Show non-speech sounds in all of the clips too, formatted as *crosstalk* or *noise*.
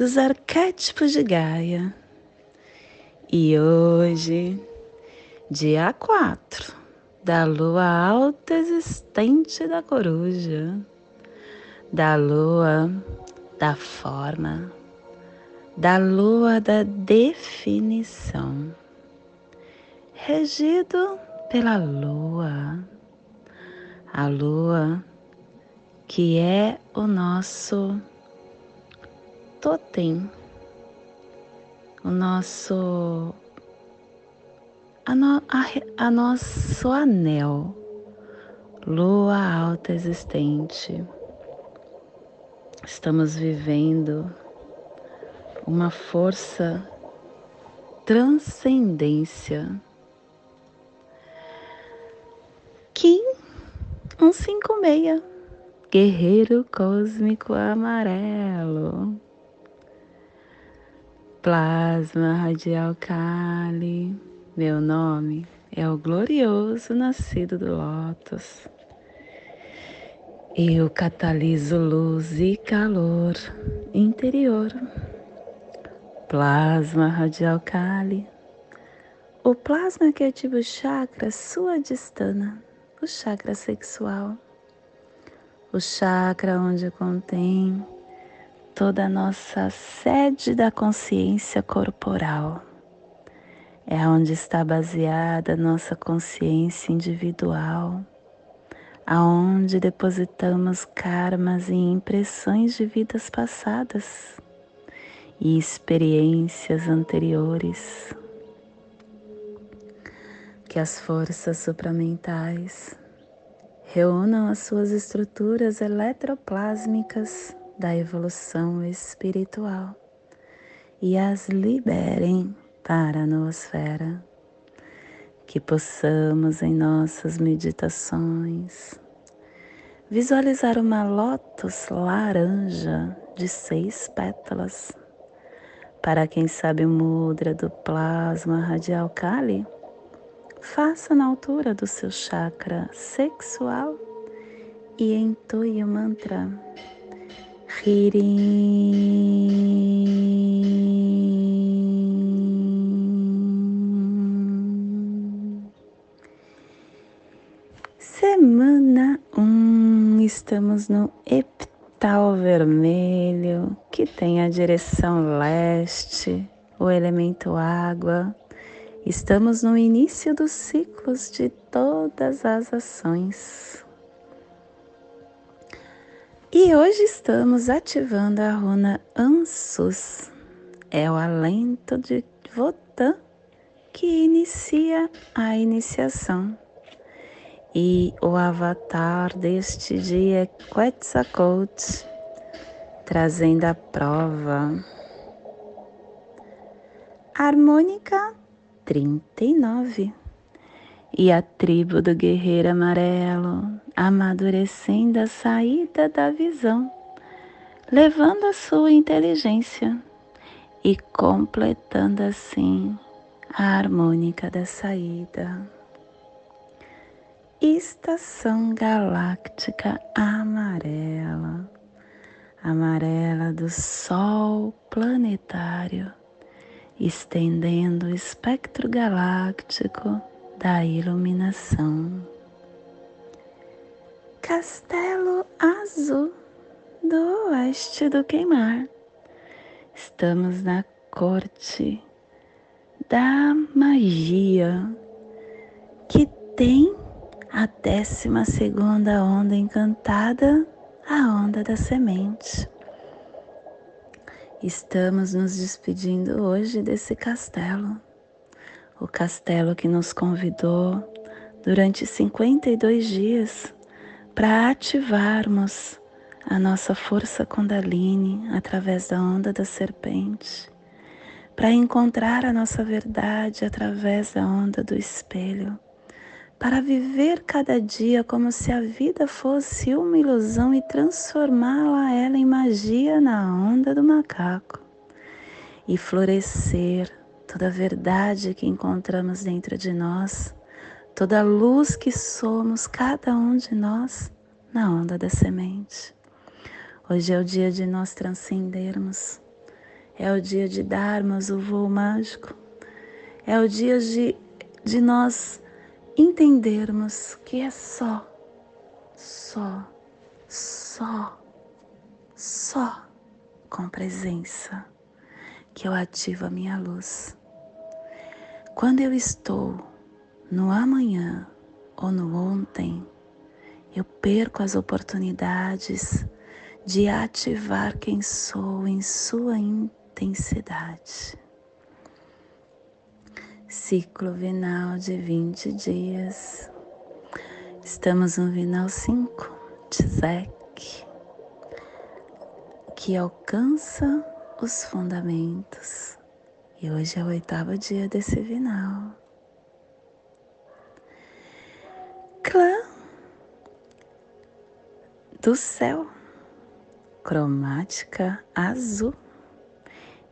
dos arquétipos de Gaia. E hoje, dia 4 da lua alta existente da coruja, da lua da forma, da lua da definição, regido pela lua, a lua que é o nosso totem, o nosso a, no, a, a nosso anel, lua alta existente. Estamos vivendo uma força transcendência. Kim 156, guerreiro cósmico amarelo. Plasma radial Kali, meu nome é o glorioso nascido do Lótus. Eu cataliso luz e calor interior. Plasma radial Kali. O plasma que ativa o chakra suadistana, o chakra sexual. O chakra onde contém toda a nossa sede da consciência corporal. É onde está baseada a nossa consciência individual, aonde depositamos karmas e impressões de vidas passadas e experiências anteriores. Que as forças supramentais reúnam as suas estruturas eletroplásmicas da evolução espiritual e as liberem para a noosfera. Que possamos em nossas meditações visualizar uma lótus laranja de seis pétalas. Para quem sabe o mudra do plasma radial Kali, faça na altura do seu chakra sexual e entoie o mantra Semana 1, um, estamos no epital vermelho, que tem a direção leste, o elemento água. Estamos no início dos ciclos de todas as ações. E hoje estamos ativando a runa Ansus. É o alento de Votan que inicia a iniciação. E o avatar deste dia é Quetzalcoatl, trazendo a prova. Harmônica 39 e a tribo do guerreiro amarelo amadurecendo a saída da visão, levando a sua inteligência e completando assim a harmônica da saída. Estação galáctica amarela, amarela do Sol planetário, estendendo o espectro galáctico da iluminação. Castelo Azul do Oeste do Queimar. Estamos na corte da magia que tem a décima segunda onda encantada, a onda da semente. Estamos nos despedindo hoje desse castelo o castelo que nos convidou durante 52 dias para ativarmos a nossa força Kundalini através da onda da serpente, para encontrar a nossa verdade através da onda do espelho, para viver cada dia como se a vida fosse uma ilusão e transformá-la ela em magia na onda do macaco e florescer toda verdade que encontramos dentro de nós, toda a luz que somos, cada um de nós, na onda da semente. Hoje é o dia de nós transcendermos, é o dia de darmos o voo mágico, é o dia de, de nós entendermos que é só, só, só, só com presença que eu ativo a minha luz. Quando eu estou no amanhã ou no ontem, eu perco as oportunidades de ativar quem sou em sua intensidade. Ciclo vinal de 20 dias. Estamos no vinal 5 de Zek, que alcança os fundamentos e hoje é o oitavo dia desse vinal. Clã do céu, cromática azul.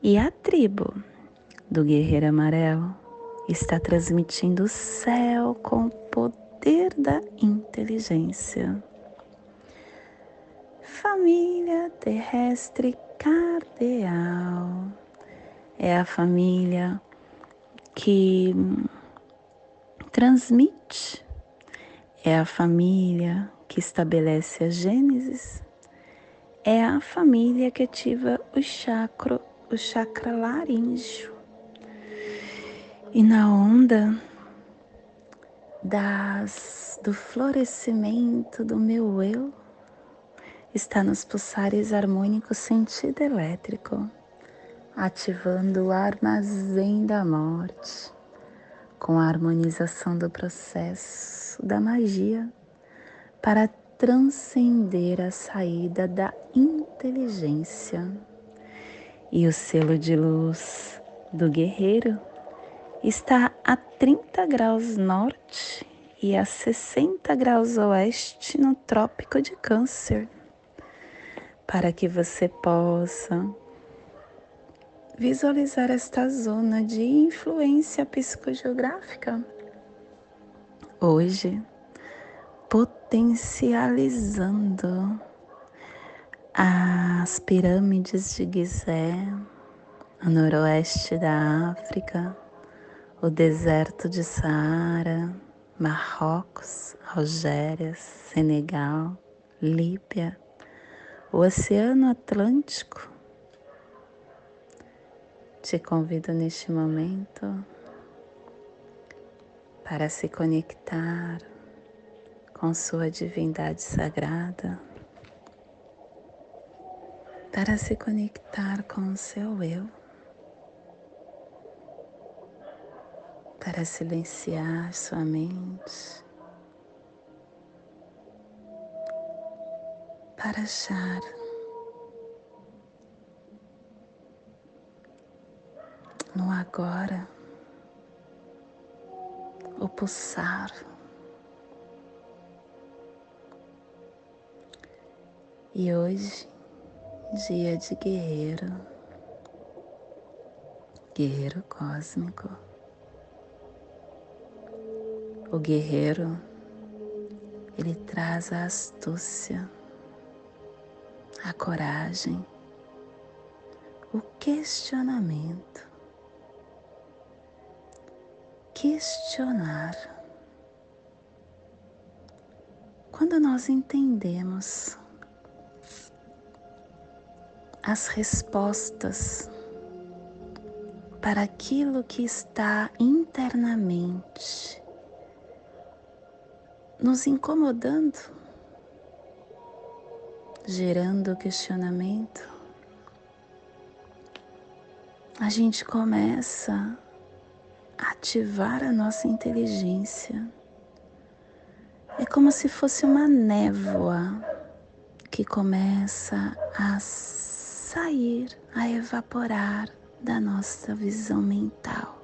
E a tribo do guerreiro amarelo está transmitindo o céu com o poder da inteligência. Família terrestre cardeal é a família que transmite, é a família que estabelece a Gênesis, é a família que ativa o chakra, o chakra laríngeo. E na onda das, do florescimento do meu eu, está nos pulsares harmônicos sentido elétrico ativando o armazém da morte, com a harmonização do processo da magia para transcender a saída da inteligência. E o selo de luz do guerreiro está a 30 graus norte e a 60 graus oeste no Trópico de Câncer, para que você possa visualizar esta zona de influência psicogeográfica. Hoje, potencializando as pirâmides de Gizé, o noroeste da África, o deserto de Saara, Marrocos, Algéria, Senegal, Líbia, o Oceano Atlântico, te convido neste momento para se conectar com Sua divindade sagrada, para se conectar com o seu eu, para silenciar sua mente, para achar agora, o pulsar. E hoje, dia de guerreiro, guerreiro cósmico. O guerreiro, ele traz a astúcia, a coragem, o questionamento questionar. Quando nós entendemos as respostas para aquilo que está internamente nos incomodando, gerando questionamento, a gente começa ativar a nossa inteligência. É como se fosse uma névoa que começa a sair, a evaporar da nossa visão mental.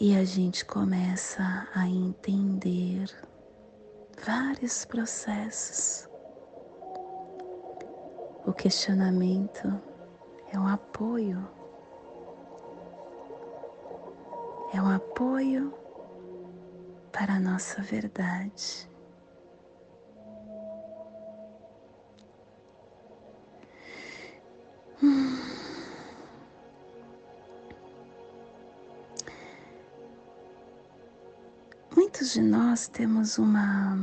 E a gente começa a entender vários processos. O questionamento é um apoio. É um apoio para a nossa verdade. Muitos de nós temos uma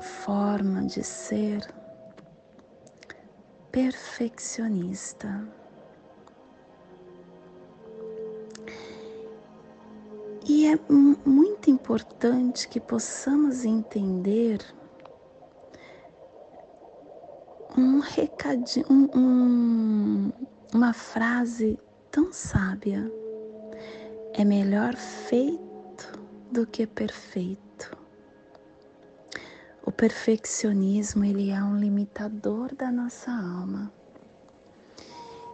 forma de ser perfeccionista. E é muito importante que possamos entender um recadinho, um, um, uma frase tão sábia. É melhor feito do que perfeito. O perfeccionismo ele é um limitador da nossa alma.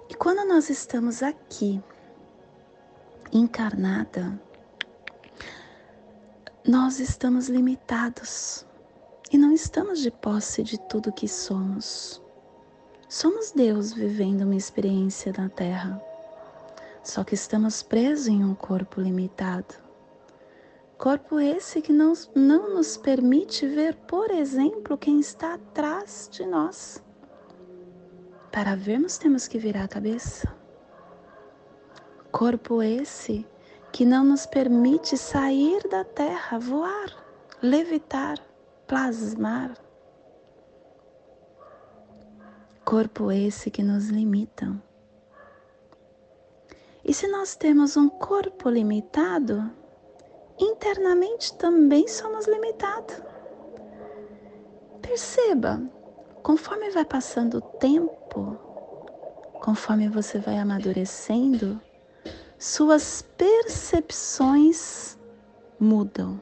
E quando nós estamos aqui encarnada, nós estamos limitados e não estamos de posse de tudo que somos. Somos Deus vivendo uma experiência na Terra, só que estamos presos em um corpo limitado. Corpo esse que não, não nos permite ver, por exemplo, quem está atrás de nós. Para vermos, temos que virar a cabeça. Corpo esse que não nos permite sair da terra, voar, levitar, plasmar. Corpo esse que nos limita. E se nós temos um corpo limitado, internamente também somos limitados. Perceba, conforme vai passando o tempo, conforme você vai amadurecendo, suas percepções mudam.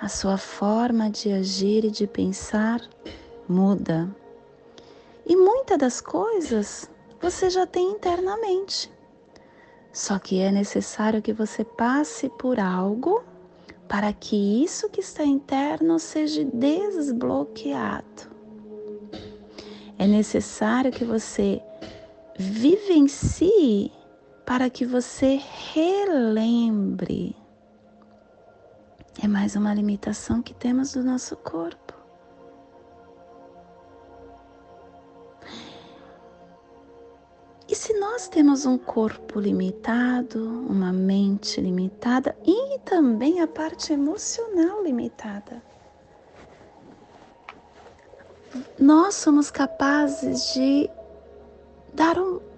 A sua forma de agir e de pensar muda. E muitas das coisas você já tem internamente. Só que é necessário que você passe por algo para que isso que está interno seja desbloqueado. É necessário que você vivencie para que você relembre. É mais uma limitação que temos do nosso corpo. E se nós temos um corpo limitado, uma mente limitada e também a parte emocional limitada, nós somos capazes de dar um,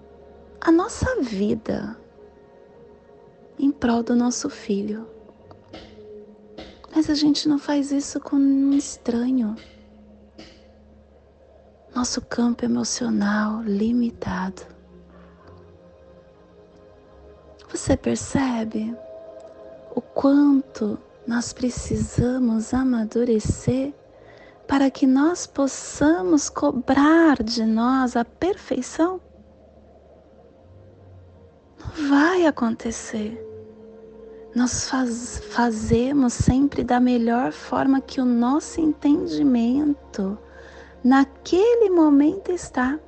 a nossa vida em prol do nosso filho. Mas a gente não faz isso com um estranho. Nosso campo emocional limitado. Você percebe o quanto nós precisamos amadurecer para que nós possamos cobrar de nós a perfeição? Vai acontecer. Nós faz, fazemos sempre da melhor forma que o nosso entendimento naquele momento está.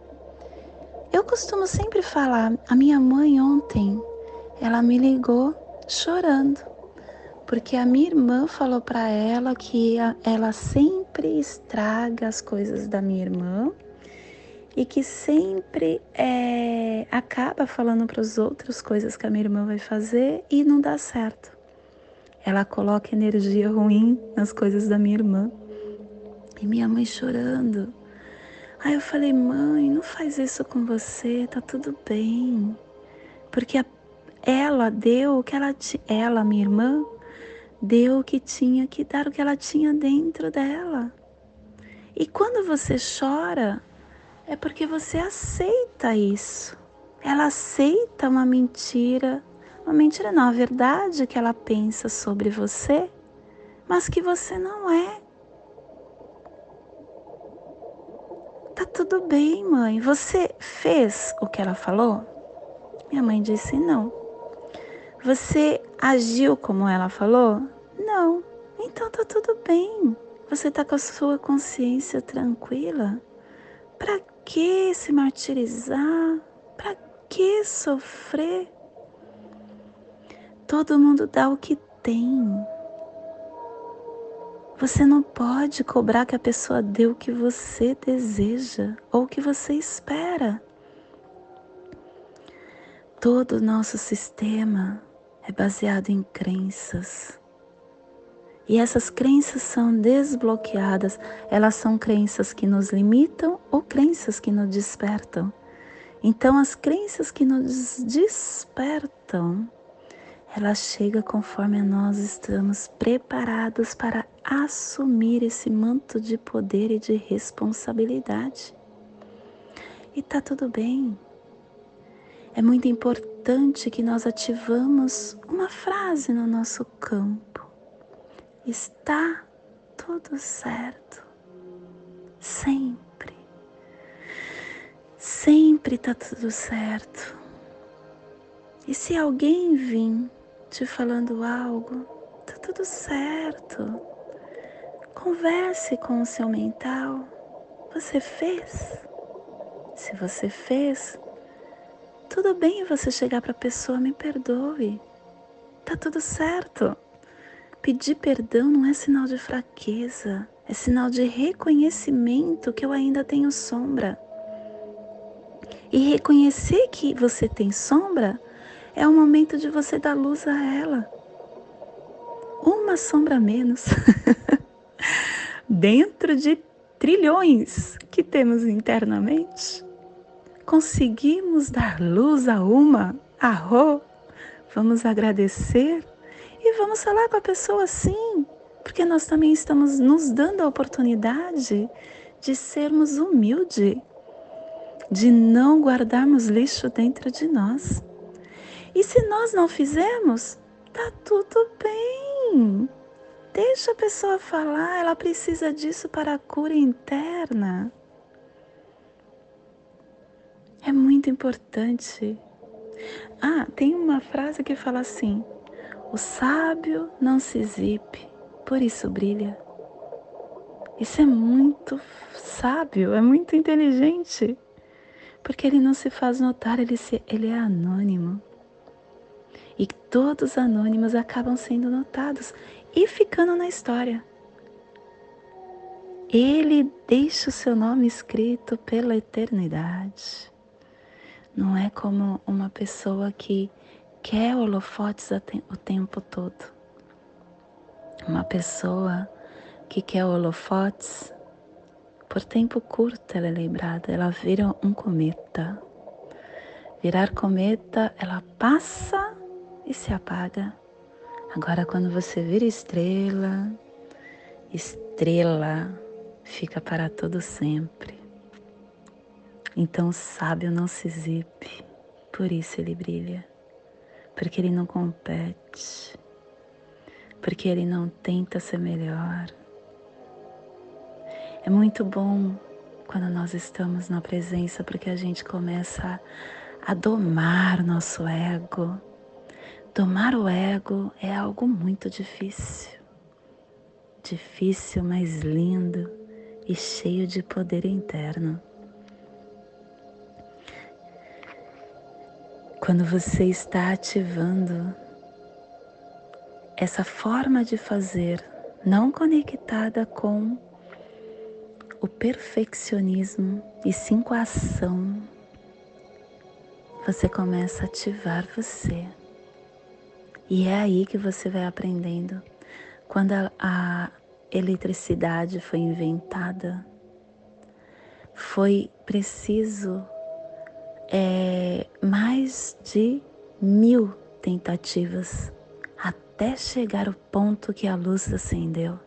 Eu costumo sempre falar, a minha mãe ontem ela me ligou chorando, porque a minha irmã falou para ela que ela sempre estraga as coisas da minha irmã e que sempre é, acaba falando para os outros coisas que a minha irmã vai fazer e não dá certo. Ela coloca energia ruim nas coisas da minha irmã. E minha mãe chorando. Aí eu falei, mãe, não faz isso com você, tá tudo bem. Porque a ela deu o que ela ela, minha irmã, deu o que tinha que dar, o que ela tinha dentro dela. E quando você chora, é porque você aceita isso. Ela aceita uma mentira, uma mentira não, a verdade que ela pensa sobre você, mas que você não é. Tá tudo bem, mãe. Você fez o que ela falou? Minha mãe disse: Não. Você agiu como ela falou? Não. Então tá tudo bem. Você tá com a sua consciência tranquila? Para que se martirizar? Para que sofrer? Todo mundo dá o que tem. Você não pode cobrar que a pessoa dê o que você deseja ou o que você espera. Todo o nosso sistema é baseado em crenças. E essas crenças são desbloqueadas, elas são crenças que nos limitam ou crenças que nos despertam. Então, as crenças que nos despertam, ela chega conforme nós estamos preparados para assumir esse manto de poder e de responsabilidade. E tá tudo bem. É muito importante que nós ativamos uma frase no nosso campo. Está tudo certo. Sempre. Sempre tá tudo certo. E se alguém vir te falando algo, tá tudo certo. Converse com o seu mental. Você fez? Se você fez, tudo bem você chegar para a pessoa, me perdoe. Tá tudo certo. Pedir perdão não é sinal de fraqueza, é sinal de reconhecimento que eu ainda tenho sombra. E reconhecer que você tem sombra é o momento de você dar luz a ela. Uma sombra menos. *laughs* Dentro de trilhões que temos internamente, conseguimos dar luz a uma. Arro! Vamos agradecer e vamos falar com a pessoa sim, porque nós também estamos nos dando a oportunidade de sermos humildes, de não guardarmos lixo dentro de nós. E se nós não fizermos, tá tudo bem. Deixa a pessoa falar, ela precisa disso para a cura interna. É muito importante. Ah, tem uma frase que fala assim: o sábio não se exibe, por isso brilha. Isso é muito sábio, é muito inteligente, porque ele não se faz notar, ele, se, ele é anônimo e todos os anônimos acabam sendo notados e ficando na história. Ele deixa o seu nome escrito pela eternidade. Não é como uma pessoa que quer holofotes o tempo todo. Uma pessoa que quer holofotes, por tempo curto ela é lembrada, ela vira um cometa. Virar cometa, ela passa e se apaga. Agora, quando você vira estrela, estrela fica para todo sempre. Então, o sábio não se exibe, por isso ele brilha, porque ele não compete, porque ele não tenta ser melhor. É muito bom quando nós estamos na presença, porque a gente começa a domar nosso ego Domar o ego é algo muito difícil. Difícil, mas lindo e cheio de poder interno. Quando você está ativando essa forma de fazer não conectada com o perfeccionismo e sim com a ação, você começa a ativar você. E é aí que você vai aprendendo. Quando a, a eletricidade foi inventada, foi preciso é, mais de mil tentativas até chegar ao ponto que a luz acendeu.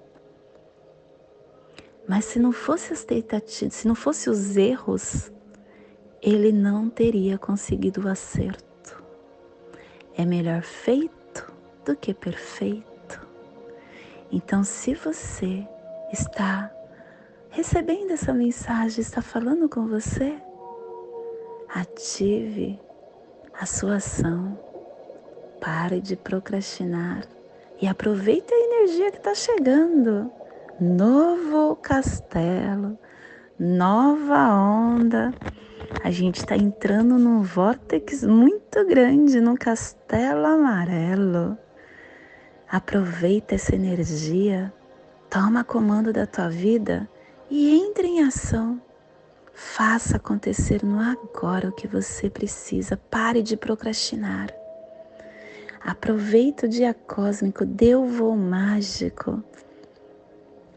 Mas se não fosse as tentativas, se não fosse os erros, ele não teria conseguido o acerto. É melhor feito do que perfeito. Então, se você está recebendo essa mensagem, está falando com você? Ative a sua ação. Pare de procrastinar e aproveite a energia que está chegando. Novo castelo, nova onda. A gente está entrando num vórtex muito grande, num castelo amarelo. Aproveita essa energia, toma comando da tua vida e entre em ação. Faça acontecer no agora o que você precisa. Pare de procrastinar. Aproveita o dia cósmico, o voo mágico.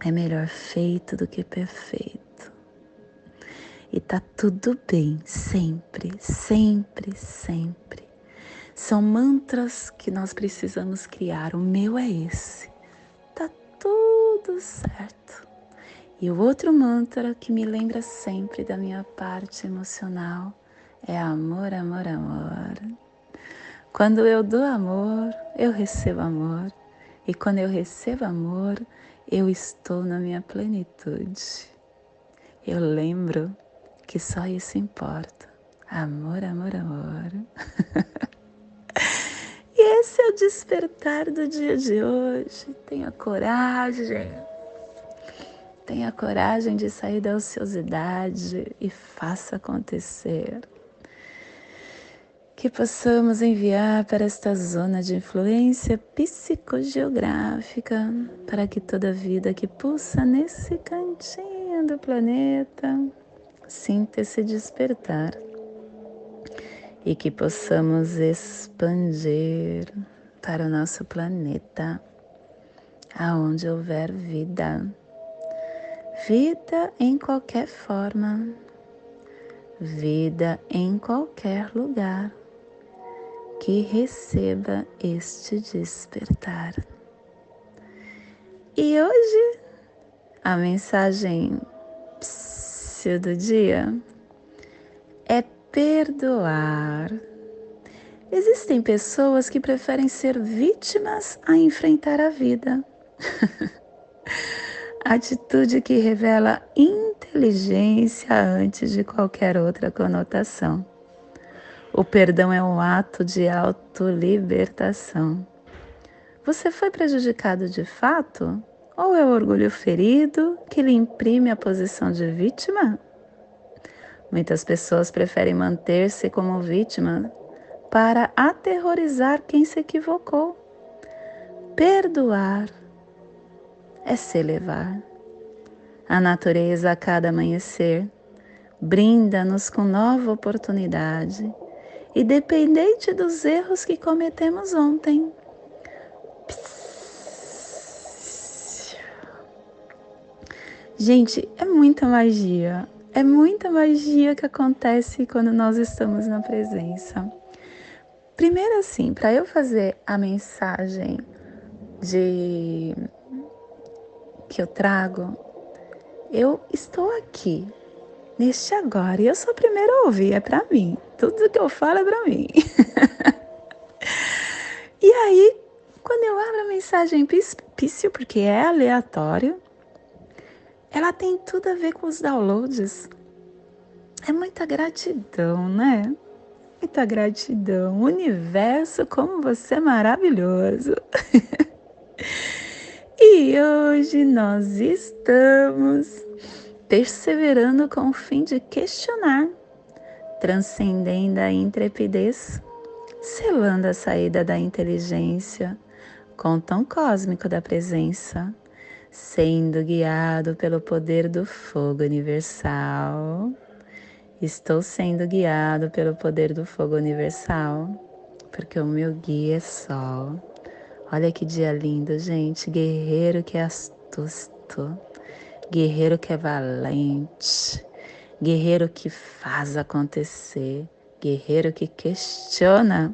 É melhor feito do que perfeito. E tá tudo bem, sempre, sempre, sempre. São mantras que nós precisamos criar. O meu é esse. Tá tudo certo. E o outro mantra que me lembra sempre da minha parte emocional é amor, amor, amor. Quando eu dou amor, eu recebo amor. E quando eu recebo amor, eu estou na minha plenitude. Eu lembro que só isso importa. Amor, amor, amor. *laughs* e esse é o despertar do dia de hoje. Tenha coragem Tenha coragem de sair da ociosidade e faça acontecer. Que possamos enviar para esta zona de influência psicogeográfica, para que toda vida que pulsa nesse cantinho do planeta sinta esse despertar e que possamos expandir para o nosso planeta, aonde houver vida Vida em qualquer forma, vida em qualquer lugar que receba este despertar. E hoje a mensagem do dia é perdoar. Existem pessoas que preferem ser vítimas a enfrentar a vida. *laughs* atitude que revela inteligência antes de qualquer outra conotação. O perdão é um ato de autolibertação. Você foi prejudicado de fato? Ou é o orgulho ferido que lhe imprime a posição de vítima? Muitas pessoas preferem manter-se como vítima para aterrorizar quem se equivocou. Perdoar é se elevar. A natureza a cada amanhecer brinda-nos com nova oportunidade, independente dos erros que cometemos ontem. Gente, é muita magia. É muita magia que acontece quando nós estamos na presença. Primeiro, assim, para eu fazer a mensagem de que eu trago, eu estou aqui, neste agora, e eu sou a primeira a ouvir, é para mim. Tudo que eu falo é para mim. *laughs* e aí, quando eu abro a mensagem pício, porque é aleatório, ela tem tudo a ver com os downloads. É muita gratidão, né? Muita gratidão. Universo, como você é maravilhoso. *laughs* E hoje nós estamos perseverando com o fim de questionar, transcendendo a intrepidez, selando a saída da inteligência com o tom cósmico da presença, sendo guiado pelo poder do fogo universal. Estou sendo guiado pelo poder do fogo universal, porque o meu guia é Sol Olha que dia lindo, gente. Guerreiro que é astuto, guerreiro que é valente, guerreiro que faz acontecer, guerreiro que questiona,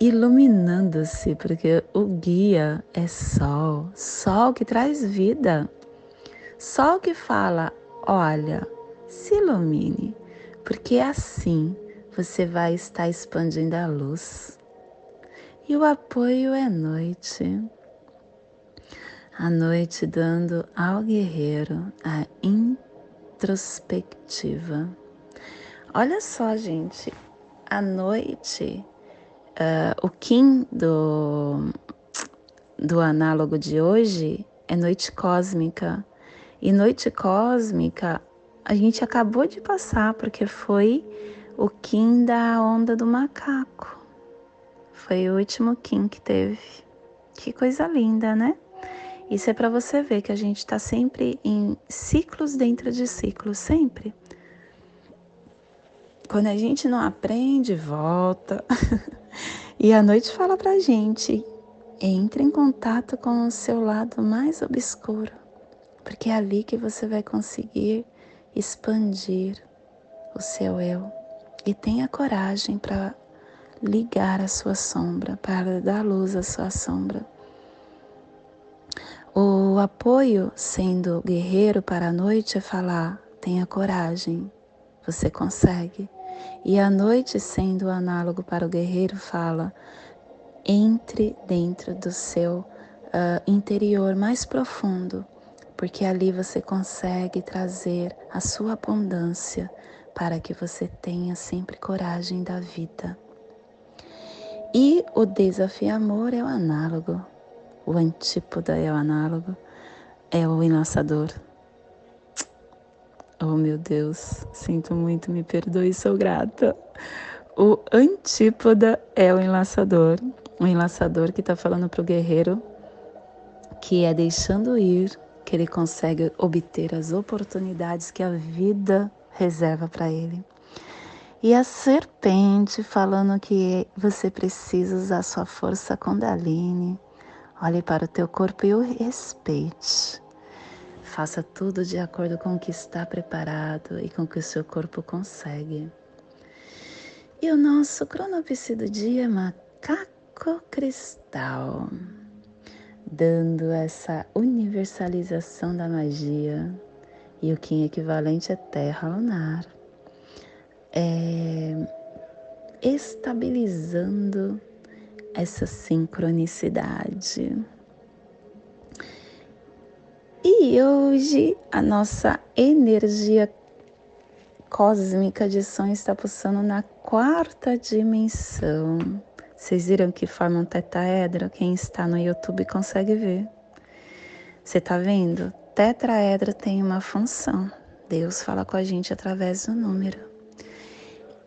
iluminando-se, porque o guia é sol, sol que traz vida, sol que fala: olha, se ilumine, porque assim você vai estar expandindo a luz e o apoio é noite. A noite dando ao guerreiro a introspectiva. Olha só, gente, a noite, uh, o Kim do, do análogo de hoje é noite cósmica. E noite cósmica a gente acabou de passar, porque foi o Kim da onda do macaco. Foi o último Kim que teve. Que coisa linda, né? Isso é para você ver que a gente está sempre em ciclos dentro de ciclos, sempre. Quando a gente não aprende, volta. *laughs* e a noite fala pra gente: entre em contato com o seu lado mais obscuro, porque é ali que você vai conseguir expandir o seu eu. E tenha coragem para ligar a sua sombra, para dar luz à sua sombra. O apoio, sendo guerreiro para a noite, é falar: tenha coragem, você consegue. E a noite, sendo o análogo para o guerreiro, fala: entre dentro do seu uh, interior mais profundo, porque ali você consegue trazer a sua abundância para que você tenha sempre coragem da vida. E o desafio amor é o análogo o antípoda é o análogo, é o enlaçador. Oh meu Deus, sinto muito, me perdoe, sou grata. O antípoda é o enlaçador, o enlaçador que está falando para o guerreiro que é deixando ir que ele consegue obter as oportunidades que a vida reserva para ele. E a serpente falando que você precisa usar sua força Kundalini Olhe para o teu corpo e o respeite. Faça tudo de acordo com o que está preparado e com o que o seu corpo consegue. E o nosso cronopsi do dia é macaco cristal, dando essa universalização da magia. E o Kim equivalente é terra lunar. É, estabilizando essa sincronicidade. E hoje a nossa energia cósmica de som está pulsando na quarta dimensão. Vocês viram que forma um tetraedro? Quem está no YouTube consegue ver. Você está vendo? Tetraedro tem uma função. Deus fala com a gente através do número.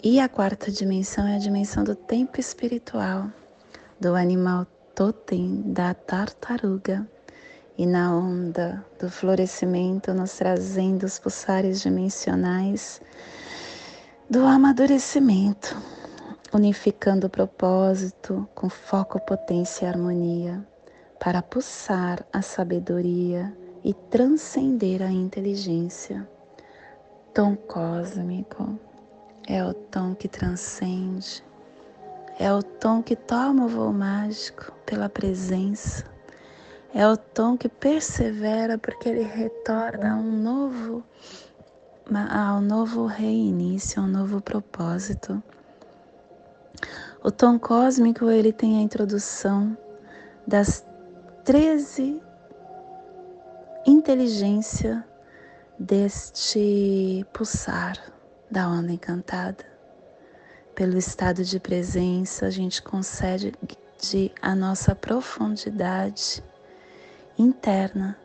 E a quarta dimensão é a dimensão do tempo espiritual do animal totem da tartaruga e na onda do florescimento nos trazendo os pulsares dimensionais do amadurecimento, unificando o propósito com foco, potência e harmonia para pulsar a sabedoria e transcender a inteligência. Tom cósmico é o tom que transcende é o tom que toma o voo mágico pela presença. É o tom que persevera porque ele retorna a um novo, a um novo reinício, a um novo propósito. O tom cósmico ele tem a introdução das 13 inteligência deste pulsar da onda encantada. Pelo estado de presença, a gente concede a nossa profundidade interna,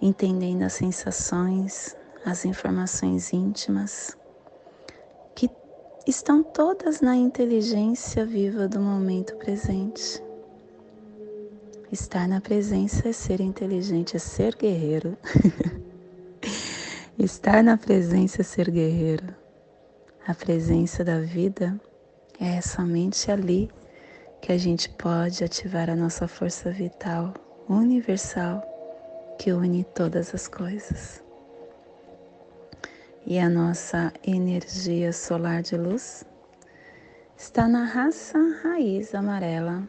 entendendo as sensações, as informações íntimas, que estão todas na inteligência viva do momento presente. Estar na presença é ser inteligente, é ser guerreiro. *laughs* Estar na presença é ser guerreiro. A presença da vida é somente ali que a gente pode ativar a nossa força vital universal que une todas as coisas. E a nossa energia solar de luz está na raça raiz amarela,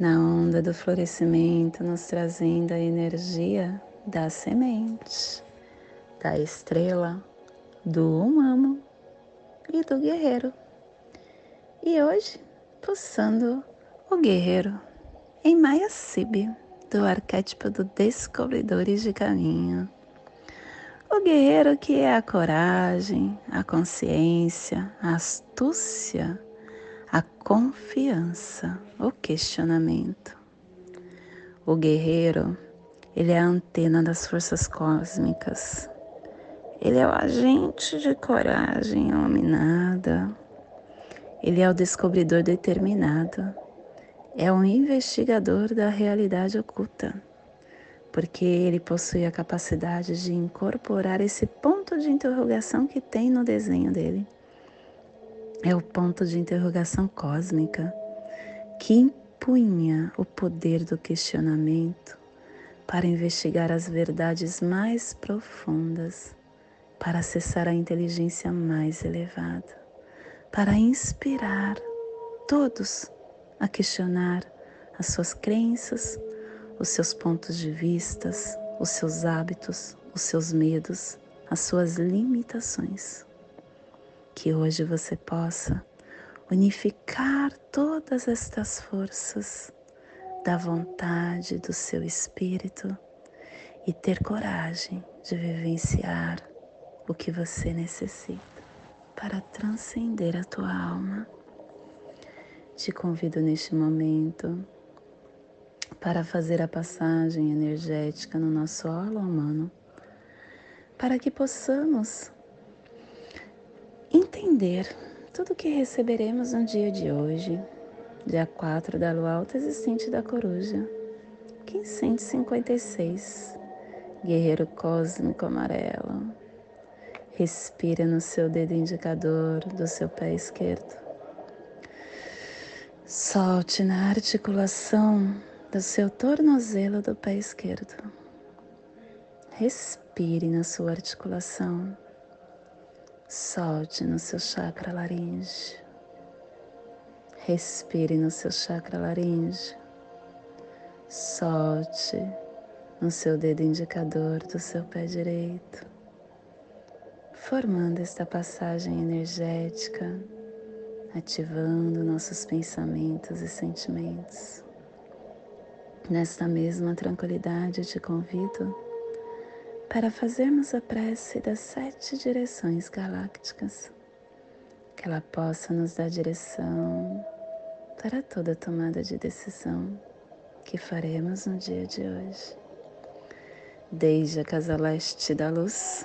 na onda do florescimento, nos trazendo a energia da semente, da estrela, do humano e do guerreiro. E hoje, pulsando o guerreiro em Maia Sibi, do arquétipo do descobridores de caminho. O guerreiro que é a coragem, a consciência, a astúcia, a confiança, o questionamento. O guerreiro, ele é a antena das forças cósmicas. Ele é o agente de coragem iluminada. Ele é o descobridor determinado. É o investigador da realidade oculta porque ele possui a capacidade de incorporar esse ponto de interrogação que tem no desenho dele. É o ponto de interrogação cósmica que impunha o poder do questionamento para investigar as verdades mais profundas, para acessar a inteligência mais elevada, para inspirar todos a questionar as suas crenças, os seus pontos de vistas, os seus hábitos, os seus medos, as suas limitações. Que hoje você possa unificar todas estas forças da vontade do seu espírito e ter coragem de vivenciar o que você necessita para transcender a tua alma. Te convido neste momento para fazer a passagem energética no nosso órgão humano, para que possamos entender tudo o que receberemos no dia de hoje, dia 4 da lua alta existente da coruja, 1556, guerreiro cósmico amarelo. Respira no seu dedo indicador do seu pé esquerdo. Solte na articulação do seu tornozelo do pé esquerdo. Respire na sua articulação. Solte no seu chakra laríngeo. Respire no seu chakra laríngeo. Solte no seu dedo indicador do seu pé direito, formando esta passagem energética, ativando nossos pensamentos e sentimentos. Nesta mesma tranquilidade, te convido para fazermos a prece das sete direções galácticas, que ela possa nos dar direção para toda tomada de decisão que faremos no dia de hoje. Desde a casa leste da luz,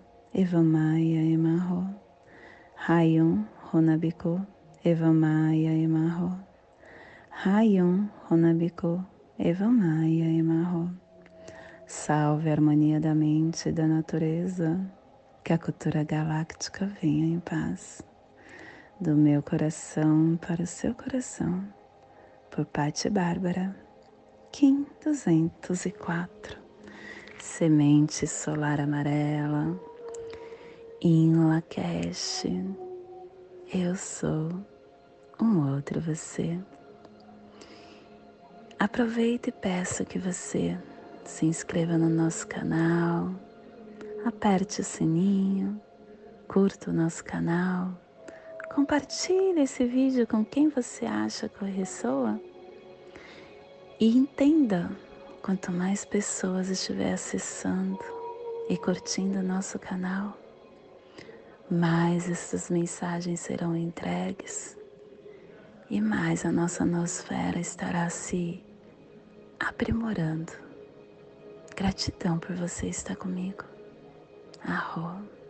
Evamaya Emarro. Rayon Runabiko Evamaya Emarro. Rayon Runabiko Evamaya Emarro. Salve a harmonia da mente e da natureza, que a cultura galáctica venha em paz. Do meu coração para o seu coração, por Patti Bárbara, Kim 204, Semente Solar Amarela, Lakesh, eu sou um outro você. Aproveite e peço que você se inscreva no nosso canal, aperte o sininho, curta o nosso canal, compartilhe esse vídeo com quem você acha que ressoa e entenda, quanto mais pessoas estiver acessando e curtindo o nosso canal, mais essas mensagens serão entregues e mais a nossa nosfera estará se aprimorando. Gratidão por você estar comigo. Arro.